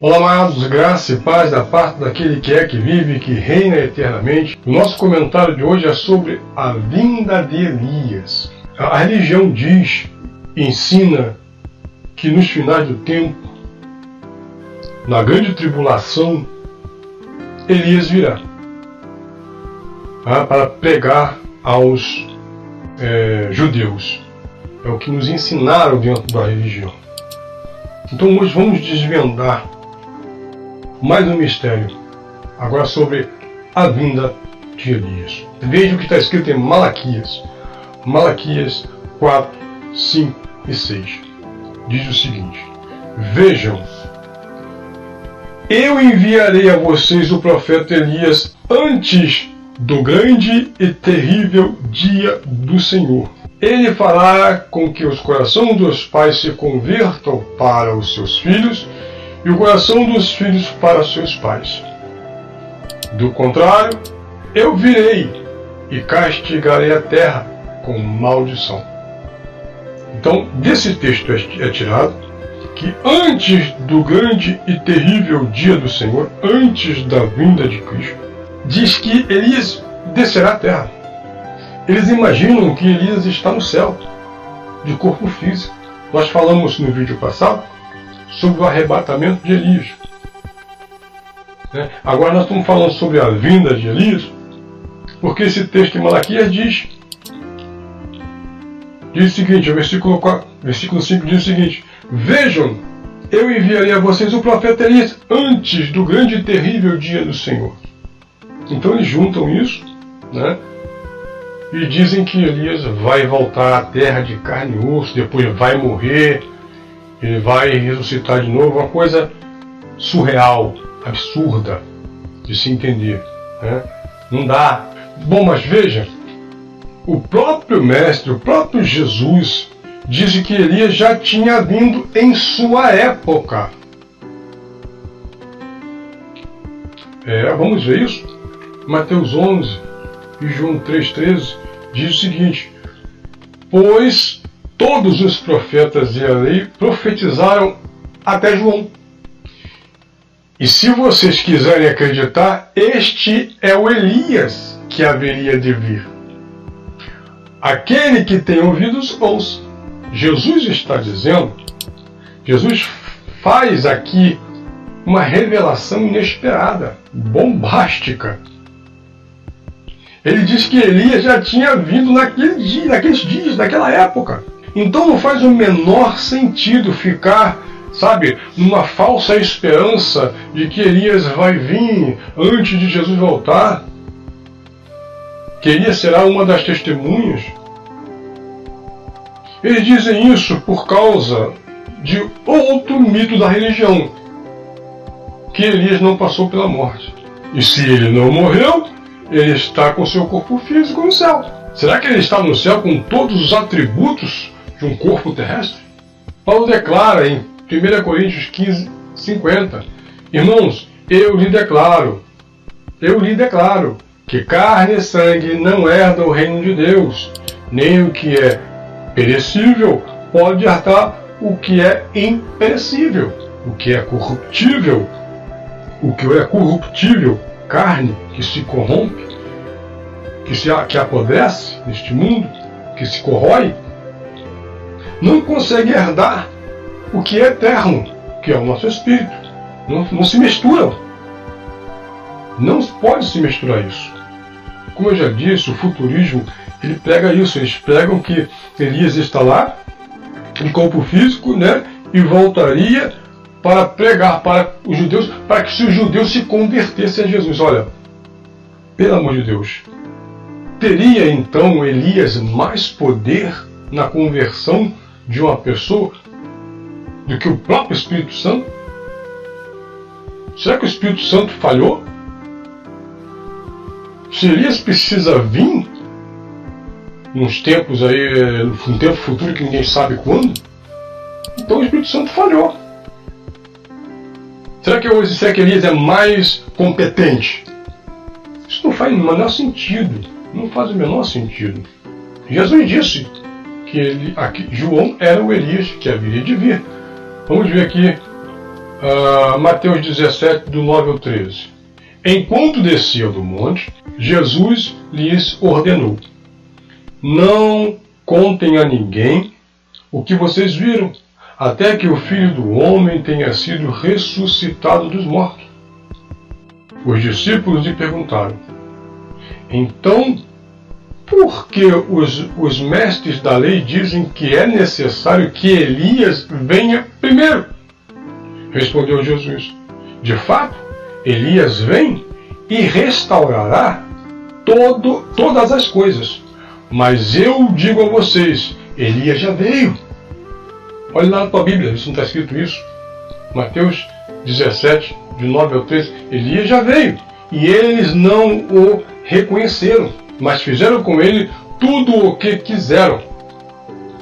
Olá, amados, graça e paz da parte daquele que é, que vive e que reina eternamente. O nosso comentário de hoje é sobre a vinda de Elias. A religião diz, ensina, que nos finais do tempo, na grande tribulação, Elias virá tá? para pregar aos é, judeus. É o que nos ensinaram dentro da religião. Então hoje vamos desvendar mais um mistério, agora sobre a vinda de Elias. Veja o que está escrito em Malaquias, Malaquias 4, 5 e 6. Diz o seguinte: Vejam, eu enviarei a vocês o profeta Elias antes do grande e terrível dia do Senhor. Ele fará com que os corações dos pais se convertam para os seus filhos e o coração dos filhos para seus pais. Do contrário, eu virei e castigarei a terra com maldição. Então, desse texto é tirado que antes do grande e terrível dia do Senhor, antes da vinda de Cristo, diz que Elias descerá à terra. Eles imaginam que Elias está no céu, de corpo físico. Nós falamos no vídeo passado sobre o arrebatamento de Elias. Né? Agora nós estamos falando sobre a vinda de Elias, porque esse texto em Malaquias diz, diz o seguinte, o versículo, 4, versículo 5 diz o seguinte, Vejam, eu enviarei a vocês o profeta Elias antes do grande e terrível dia do Senhor. Então eles juntam isso, né? E dizem que Elias vai voltar à terra de carne e osso, depois vai morrer, ele vai ressuscitar de novo, uma coisa surreal, absurda de se entender. Né? Não dá. Bom, mas veja, o próprio Mestre, o próprio Jesus, disse que Elias já tinha vindo em sua época. É, vamos ver isso? Mateus 11 e João 3,13 diz o seguinte: Pois todos os profetas e a lei profetizaram até João. E se vocês quiserem acreditar, este é o Elias que haveria de vir. Aquele que tem ouvidos, ouça. Jesus está dizendo, Jesus faz aqui uma revelação inesperada, bombástica. Ele diz que Elias já tinha vindo naquele dia, naqueles dias, naquela época. Então não faz o menor sentido ficar, sabe, numa falsa esperança de que Elias vai vir antes de Jesus voltar. Que Elias será uma das testemunhas. Eles dizem isso por causa de outro mito da religião, que Elias não passou pela morte. E se ele não morreu, ele está com seu corpo físico no céu. Será que ele está no céu com todos os atributos de um corpo terrestre? Paulo declara em 1 Coríntios 15, 50: Irmãos, eu lhe declaro, eu lhe declaro, que carne e sangue não herdam o reino de Deus, nem o que é perecível pode herdar o que é imperecível, o que é corruptível, o que é corruptível, carne que se corrompe, que se que apodrece neste mundo, que se corrói, não consegue herdar o que é eterno, que é o nosso espírito. Não, não se misturam. Não pode se misturar isso. Como eu já disse, o futurismo ele prega isso. Eles pregam que Elias está lá, em corpo físico, né, e voltaria para pregar para os judeus, para que os judeus se convertessem a Jesus. Olha, pelo amor de Deus, teria então Elias mais poder na conversão de uma pessoa do que o próprio Espírito Santo? Será que o Espírito Santo falhou? Se Elias precisa vir nos tempos aí, num tempo futuro que ninguém sabe quando, então o Espírito Santo falhou. Será que hoje será que Elias é mais competente? Isso não faz o menor sentido. Não faz o menor sentido. Jesus disse que ele, aqui, João era o Elias que haveria de vir. Vamos ver aqui uh, Mateus 17, do 9 ao 13. Enquanto descia do monte, Jesus lhes ordenou: Não contem a ninguém o que vocês viram, até que o filho do homem tenha sido ressuscitado dos mortos. Os discípulos lhe perguntaram: Então, por que os, os mestres da lei dizem que é necessário que Elias venha primeiro? Respondeu Jesus: De fato, Elias vem e restaurará todo, todas as coisas. Mas eu digo a vocês: Elias já veio. Olha lá na tua Bíblia, isso não está escrito isso. Mateus 17, de 9 ao 13. Elias já veio. E eles não o reconheceram mas fizeram com ele tudo o que quiseram.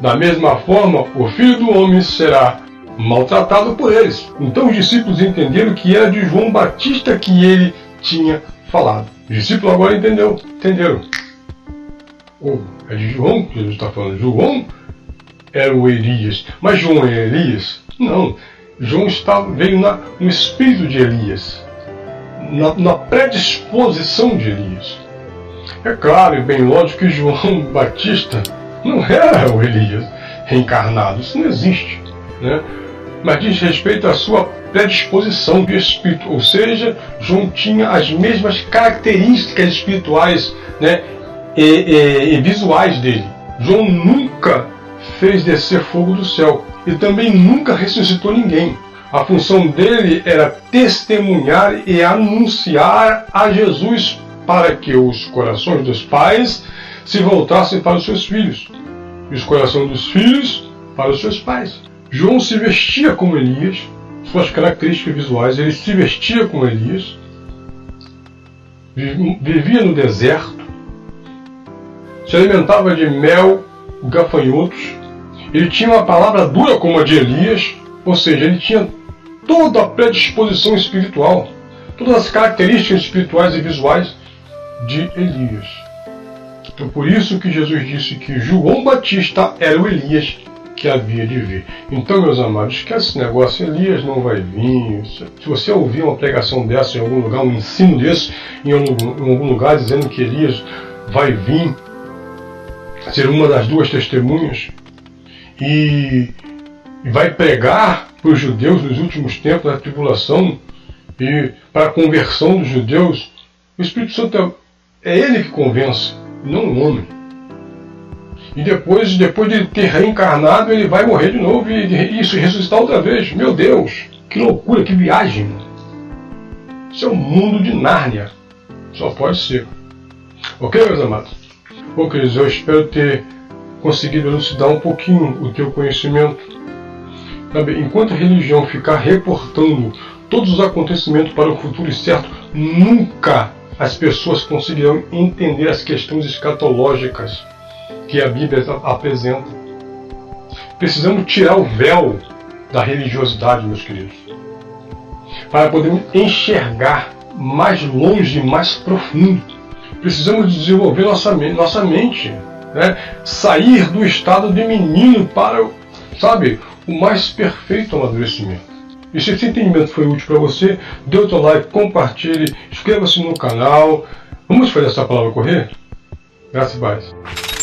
Da mesma forma, o filho do homem será maltratado por eles. Então os discípulos entenderam que era de João Batista que ele tinha falado. Os discípulos agora entendeu, entenderam. Oh, é de João que Jesus está falando. João era o Elias. Mas João é Elias? Não. João está, veio na, no espírito de Elias, na, na predisposição de Elias. É claro e bem lógico que João Batista não era o Elias reencarnado, isso não existe. Né? Mas diz respeito à sua predisposição de espírito, ou seja, João tinha as mesmas características espirituais né, e, e, e visuais dele. João nunca fez descer fogo do céu e também nunca ressuscitou ninguém. A função dele era testemunhar e anunciar a Jesus para que os corações dos pais se voltassem para os seus filhos, e os corações dos filhos para os seus pais. João se vestia como Elias, suas características visuais, ele se vestia como Elias, vivia no deserto, se alimentava de mel, gafanhotos, ele tinha uma palavra dura como a de Elias, ou seja, ele tinha toda a predisposição espiritual, todas as características espirituais e visuais de Elias. Então por isso que Jesus disse que João Batista era o Elias que havia de vir. Então, meus amados, esquece esse negócio, Elias não vai vir. Se você ouvir uma pregação dessa em algum lugar, um ensino desse em algum, lugar dizendo que Elias vai vir ser uma das duas testemunhas e vai pregar para os judeus nos últimos tempos da tribulação e para a conversão dos judeus, o Espírito Santo é ele que convence, não o homem. E depois, depois de ter reencarnado, ele vai morrer de novo e isso ressuscitar outra vez. Meu Deus, que loucura, que viagem. Isso é um mundo de Nárnia. Só pode ser. Ok, meus amados? Bom, queridos, eu espero ter conseguido elucidar um pouquinho o teu conhecimento. Sabe, enquanto a religião ficar reportando todos os acontecimentos para o futuro certo, nunca as pessoas conseguirão entender as questões escatológicas que a Bíblia apresenta. Precisamos tirar o véu da religiosidade, meus queridos, para podermos enxergar mais longe mais profundo. Precisamos desenvolver nossa, nossa mente, né? sair do estado de menino para, sabe, o mais perfeito amadurecimento. E se esse entendimento foi útil para você, dê o seu like, compartilhe, inscreva-se no canal. Vamos fazer essa palavra correr? Graças a Deus.